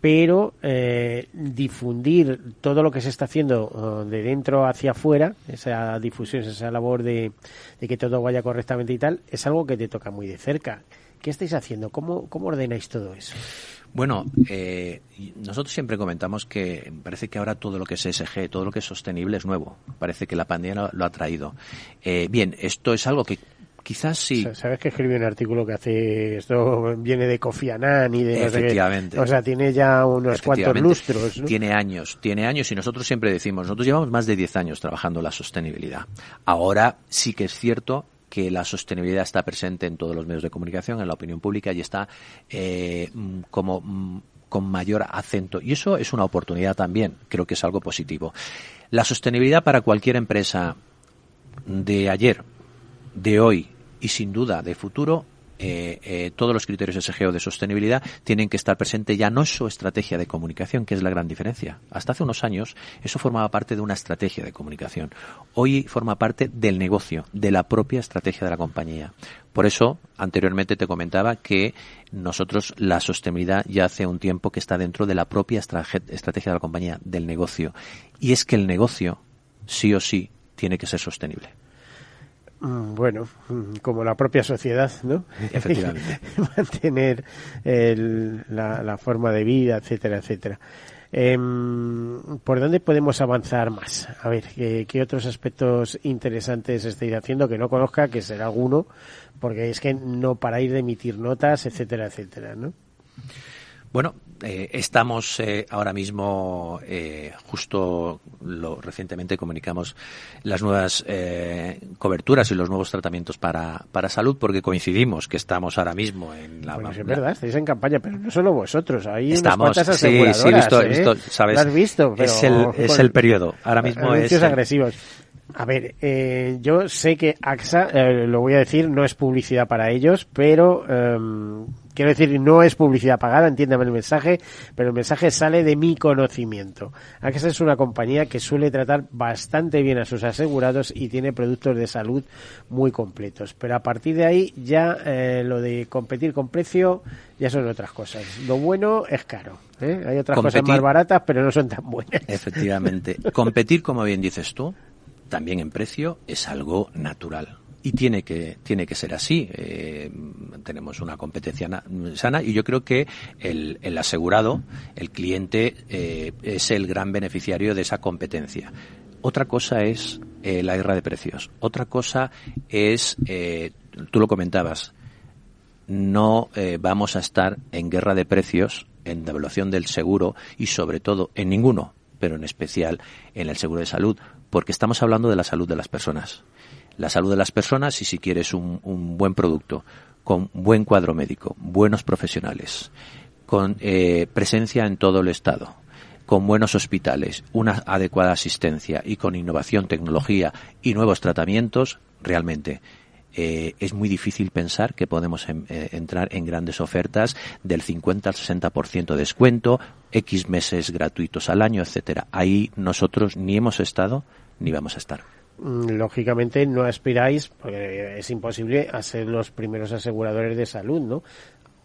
pero eh, difundir todo lo que se está haciendo eh, de dentro hacia afuera, esa difusión, esa labor de, que todo vaya correctamente y tal, es algo que te toca muy de cerca. ¿Qué estáis haciendo? ¿Cómo, cómo ordenáis todo eso? Bueno, eh, nosotros siempre comentamos que parece que ahora todo lo que es SG, todo lo que es sostenible es nuevo. Parece que la pandemia lo, ha traído. bien, esto es algo que Quizás sí. ¿Sabes que escribí un artículo que hace, esto viene de Kofi Annan y de... Efectivamente. o sea, tiene ya unos cuantos lustros. Tiene años, tiene años y nosotros siempre decimos, nosotros llevamos más de 10 años trabajando la sostenibilidad. Ahora sí que es cierto que la sostenibilidad está presente en todos los medios de comunicación, en la opinión pública y está eh, como mm, con mayor acento. Y eso es una oportunidad también, creo que es algo positivo. La sostenibilidad para cualquier empresa de ayer, de hoy y sin duda de futuro eh, eh, todos los criterios SGO de sostenibilidad tienen que estar presentes ya no es su estrategia de comunicación, que es la gran diferencia. Hasta hace unos años eso formaba parte de una estrategia de comunicación. Hoy forma parte del negocio, de la propia estrategia de la compañía. Por eso, anteriormente te comentaba que nosotros la sostenibilidad ya hace un tiempo que está dentro de la propia estrategia de la compañía, del negocio. Y es que el negocio, sí o sí, tiene que ser sostenible. Mm, bueno, mm, como la propia sociedad, ¿no? Efectivamente. [laughs] Mantener la, forma de vida, etcétera, etcétera. Em, ¿Por dónde podemos avanzar más? A ver, ¿qué, otros aspectos interesantes estáis haciendo que no conozca, que será alguno? Porque es que no para ir de emitir notas, etcétera, etcétera, ¿no? Bueno, eh, estamos eh, ahora mismo, eh, justo lo, recientemente comunicamos las nuevas coberturas y los nuevos tratamientos para, para salud, porque coincidimos que estamos ahora mismo en la. Bueno, es verdad, estáis en campaña, pero no solo vosotros, hay estamos, unas aseguradoras. Sí, visto, sabes. Lo has visto, es el, es el periodo. Ahora mismo es. agresivos. A ver, eh, yo sé que AXA, eh, lo voy a decir, no es publicidad para ellos, pero eh, quiero decir, no es publicidad pagada, entiéndame el mensaje, pero el mensaje sale de mi conocimiento. AXA es una compañía que suele tratar bastante bien a sus asegurados y tiene productos de salud muy completos. Pero a partir de ahí ya eh, lo de competir con precio ya son otras cosas. Lo bueno es caro. ¿eh? Hay otras cosas más baratas, pero no son tan buenas. Efectivamente. competir, como bien dices tú, también en precio es algo natural. Y tiene que, tiene que ser así. Eh, tenemos una competencia sana y yo creo que el, el asegurado, el cliente, eh, es el gran beneficiario de esa competencia. Otra cosa es eh, la guerra de precios. Otra cosa es, tú lo comentabas, no vamos a estar en guerra de precios, en devaluación del seguro y sobre todo en ninguno, pero en especial en el seguro de salud, porque estamos hablando de la salud de las personas. La salud de las personas y si quieres un, buen producto, con buen cuadro médico, buenos profesionales, con eh, presencia en todo el Estado, con buenos hospitales, una adecuada asistencia y con innovación, tecnología y nuevos tratamientos, realmente eh, es muy difícil pensar que podemos em, eh, entrar en grandes ofertas del 50 al 60% de descuento, X meses gratuitos al año, etcétera. Ahí nosotros ni hemos estado ni vamos a estar. Mm, lógicamente no aspiráis, porque es imposible, a ser los primeros aseguradores de salud, ¿no?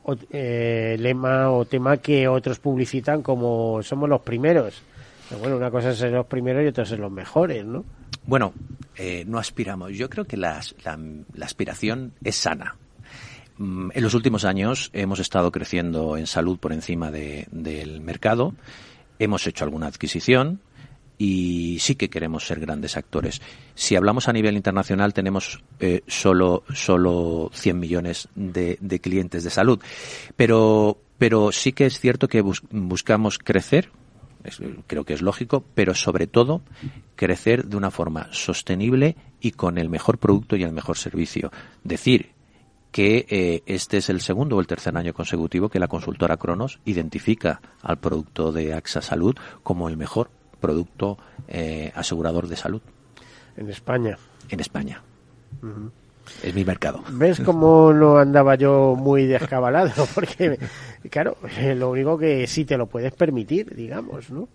O, eh, lema o tema que otros publicitan como somos los primeros. Pero bueno, una cosa es ser los primeros y otra es ser los mejores, ¿no? Bueno, eh, no aspiramos. Yo creo que la, la, la aspiración es sana. Mm, En los últimos años hemos estado creciendo en salud por encima de- del mercado, hemos hecho alguna adquisición y sí que queremos ser grandes actores. Si hablamos a nivel internacional tenemos eh, solo, solo 100 millones de, clientes de salud, pero, pero sí que es cierto que bus- buscamos crecer, creo que es lógico, pero sobre todo crecer de una forma sostenible y con el mejor producto y el mejor servicio. Decir que eh, este es el segundo o el tercer año consecutivo que la consultora Cronos identifica al producto de AXA Salud como el mejor producto eh, asegurador de salud En España. en España. Es mi mercado. ¿Ves [laughs] cómo no andaba yo muy descabalado? [laughs] Porque, claro, eh, lo único que sí te lo puedes permitir, digamos, ¿no?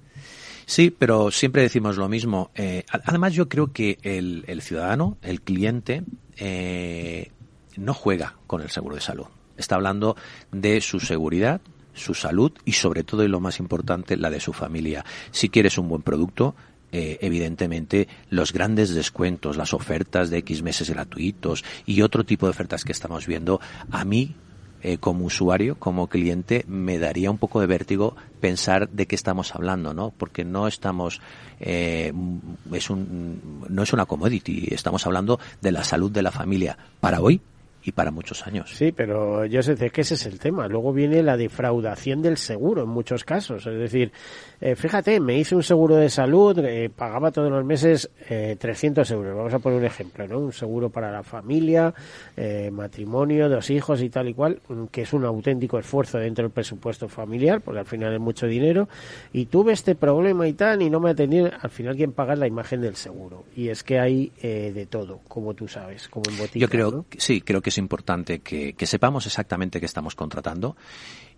Sí, pero siempre decimos lo mismo. Eh, además, yo creo que el, el ciudadano, el cliente, eh, no juega con el seguro de salud. Está hablando de su seguridad, su salud y sobre todo y lo más importante, la de su familia. Si quieres un buen producto, eh, evidentemente los grandes descuentos, las ofertas de X meses gratuitos y otro tipo de ofertas que estamos viendo, a mí eh, como usuario, como cliente, me daría un poco de vértigo pensar de qué estamos hablando, ¿no? Porque no estamos, eh, es un, no es una commodity, estamos hablando de la salud de la familia para hoy y para muchos años. Sí, pero yo sé que ese es el tema. Luego viene la defraudación del seguro en muchos casos. Es decir, eh, fíjate, me hice un seguro de salud, eh, pagaba todos los meses eh, 300 euros. Vamos a poner un ejemplo, ¿no? Un seguro para la familia, eh, matrimonio, dos hijos y tal y cual, mm, que es un auténtico esfuerzo dentro del presupuesto familiar, porque al final es mucho dinero. Y tuve este problema y tal, y no me atendieron. Al final, quien paga la imagen del seguro. Y es que hay eh, de todo, como tú sabes, como en botica. Yo creo, ¿no? que- sí, creo que importante que, sepamos exactamente qué estamos contratando.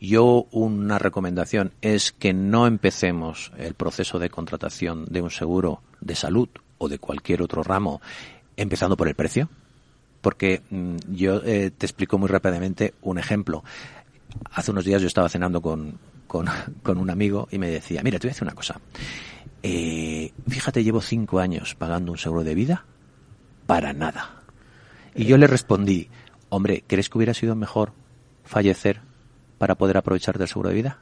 Yo una recomendación es que no empecemos el proceso de contratación de un seguro de salud o de cualquier otro ramo empezando por el precio, porque mm, yo eh, te explico muy rápidamente un ejemplo. Hace unos días yo estaba cenando con, con, [laughs] con un amigo y me decía, mira, te voy a decir una cosa. Eh, fíjate, llevo cinco años pagando un seguro de vida para nada. Y yo le respondí, hombre, ¿crees que hubiera sido mejor fallecer para poder aprovechar del seguro de vida?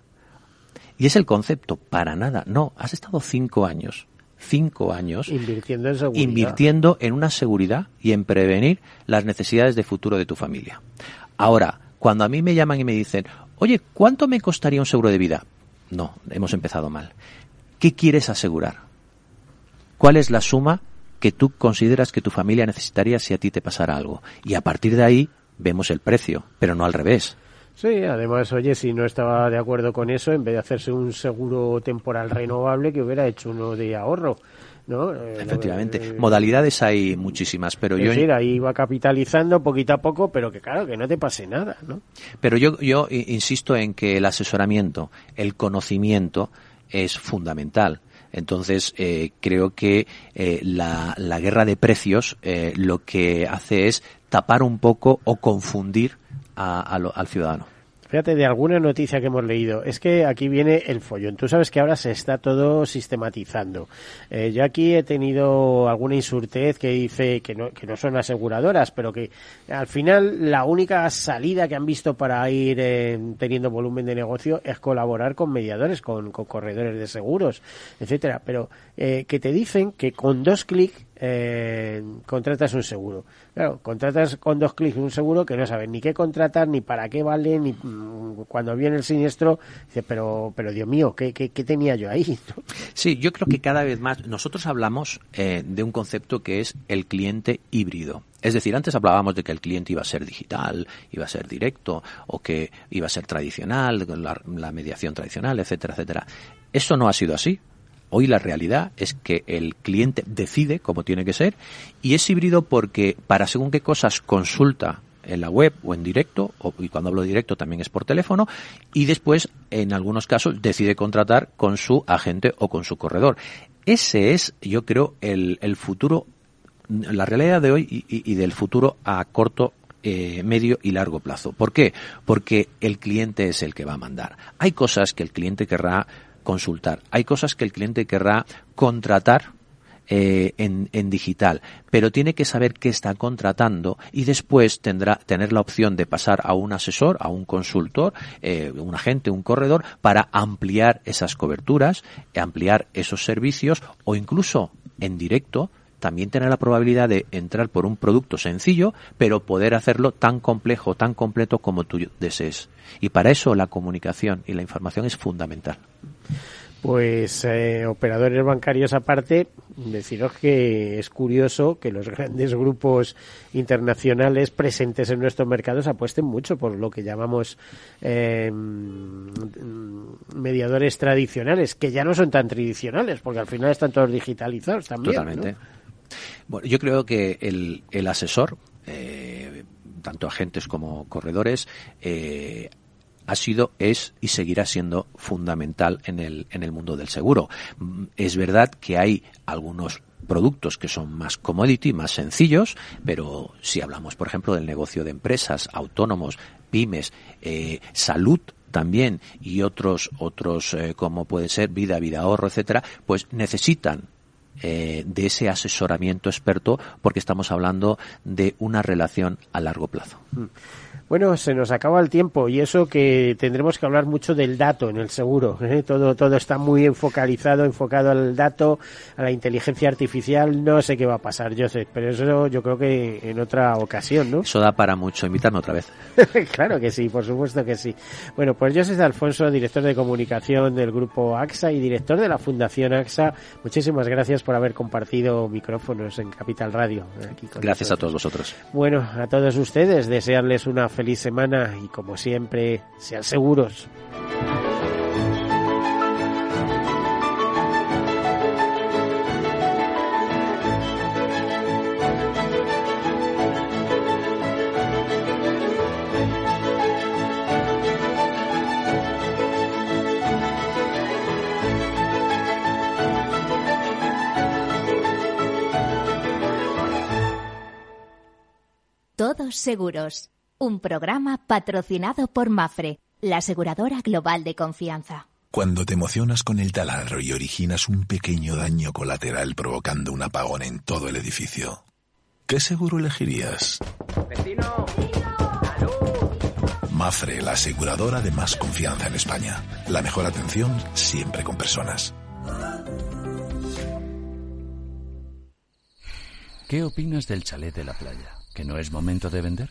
Y es el concepto, para nada. No, has estado cinco años, cinco años Invirtiendo en seguridad. invirtiendo en una seguridad y en prevenir las necesidades de futuro de tu familia. Ahora, cuando a mí me llaman y me dicen, oye, ¿cuánto me costaría un seguro de vida? No, hemos empezado mal. ¿Qué quieres asegurar? ¿Cuál es la suma que tú consideras que tu familia necesitaría si a ti te pasara algo? Y a partir de ahí vemos el precio, pero no al revés. Sí, además, oye, si no estaba de acuerdo con eso, en vez de hacerse un seguro temporal renovable, que hubiera hecho uno de ahorro, ¿no? Eh, Efectivamente. eh, Modalidades hay muchísimas, pero es yo decir, ahí va capitalizando poquito a poco, pero que claro, que no te pase nada, ¿no? Pero yo, yo insisto en que el asesoramiento, el conocimiento es fundamental. Entonces, eh, creo que eh, la, guerra de precios eh, lo que hace es tapar un poco o confundir al ciudadano. Fíjate, de alguna noticia que hemos leído, es que aquí viene el follón. Tú sabes que ahora se está todo sistematizando. Eh, yo aquí he tenido alguna insurtez que dice que no, que no son aseguradoras, pero que al final la única salida que han visto para ir eh, teniendo volumen de negocio es colaborar con mediadores, con, con corredores de seguros, etcétera. Pero eh, que te dicen que con dos clics eh, contratas un seguro. Claro, contratas con dos clics un seguro que no sabes ni qué contratar, ni para qué vale, ni mm, cuando viene el siniestro, dices, pero, pero Dios mío, ¿qué, qué, tenía yo ahí? [laughs] Sí, yo creo que cada vez más nosotros hablamos eh, de un concepto que es el cliente híbrido. Es decir, antes hablábamos de que el cliente iba a ser digital, iba a ser directo o que iba a ser tradicional, la, la mediación tradicional, etcétera, etcétera. Eso no ha sido así. Hoy la realidad es que el cliente decide cómo tiene que ser y es híbrido porque para según qué cosas consulta en la web o en directo, o, y cuando hablo directo también es por teléfono, y después, en algunos casos, decide contratar con su agente o con su corredor. Ese es, yo creo, el, el futuro la realidad de hoy y, del futuro a corto eh, medio y largo plazo. ¿Por qué? Porque el cliente es el que va a mandar. Hay cosas que el cliente querrá consultar, hay cosas que el cliente querrá contratar eh, en, en, digital, pero tiene que saber qué está contratando y después tendrá tener la opción de pasar a un asesor, a un consultor, eh, un agente, un corredor, para ampliar esas coberturas, ampliar esos servicios o incluso en directo también tener la probabilidad de entrar por un producto sencillo, pero poder hacerlo tan complejo, tan completo como tú desees. Y para eso la comunicación y la información es fundamental. Pues eh, operadores bancarios aparte, deciros que es curioso que los grandes grupos internacionales presentes en nuestros mercados apuesten mucho por lo que llamamos eh, mediadores tradicionales, que ya no son tan tradicionales, porque al final están todos digitalizados también. Totalmente. Bueno, yo creo que el, el asesor, eh, tanto agentes como corredores, eh, ha sido, es y seguirá siendo fundamental en el, en el mundo del seguro. Mm, es verdad que hay algunos productos que son más commodity, más sencillos, pero si hablamos, por ejemplo, del negocio de empresas, autónomos, pymes, eh, salud, también y otros otros eh, como puede ser vida vida ahorro etcétera pues necesitan eh, de ese asesoramiento experto porque estamos hablando de una relación a largo plazo. Mm. Bueno, se nos acaba el tiempo y eso que tendremos que hablar mucho del dato en el seguro. ¿eh? Todo, todo está muy enfocalizado, enfocado al dato, a la inteligencia artificial. No sé qué va a pasar, sé, pero eso yo creo que en otra ocasión, ¿no? Eso da para mucho. Invitarme otra vez. [laughs] claro que sí, por supuesto que sí. Bueno, pues yo soy Alfonso, director de comunicación del grupo AXA y director de la Fundación AXA. Muchísimas gracias por haber compartido micrófonos en Capital Radio. gracias a todos vosotros. Bueno, a todos ustedes, desearles una feliz semana y como siempre, sean seguros. Todos seguros. Un programa patrocinado por Mafre, la aseguradora global de confianza. Cuando te emocionas con el taladro y originas un pequeño daño colateral provocando un apagón en todo el edificio, ¿qué seguro elegirías? ¡Vecino! Mafre, la aseguradora de más confianza en España. La mejor atención siempre con personas. ¿Qué opinas del chalet de la playa? ¿Que no es momento de vender?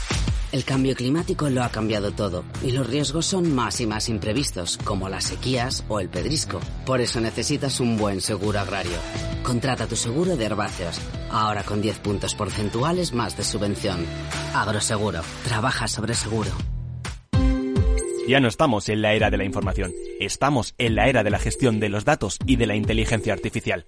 El cambio climático lo ha cambiado todo y los riesgos son más y más imprevistos, como las sequías o el pedrisco. Por eso necesitas un buen seguro agrario. Contrata tu seguro de herbáceos, ahora con 10 puntos porcentuales más de subvención. Agroseguro, trabaja sobre seguro. Ya no estamos en la era de la información, estamos en la era de la gestión de los datos y de la inteligencia artificial.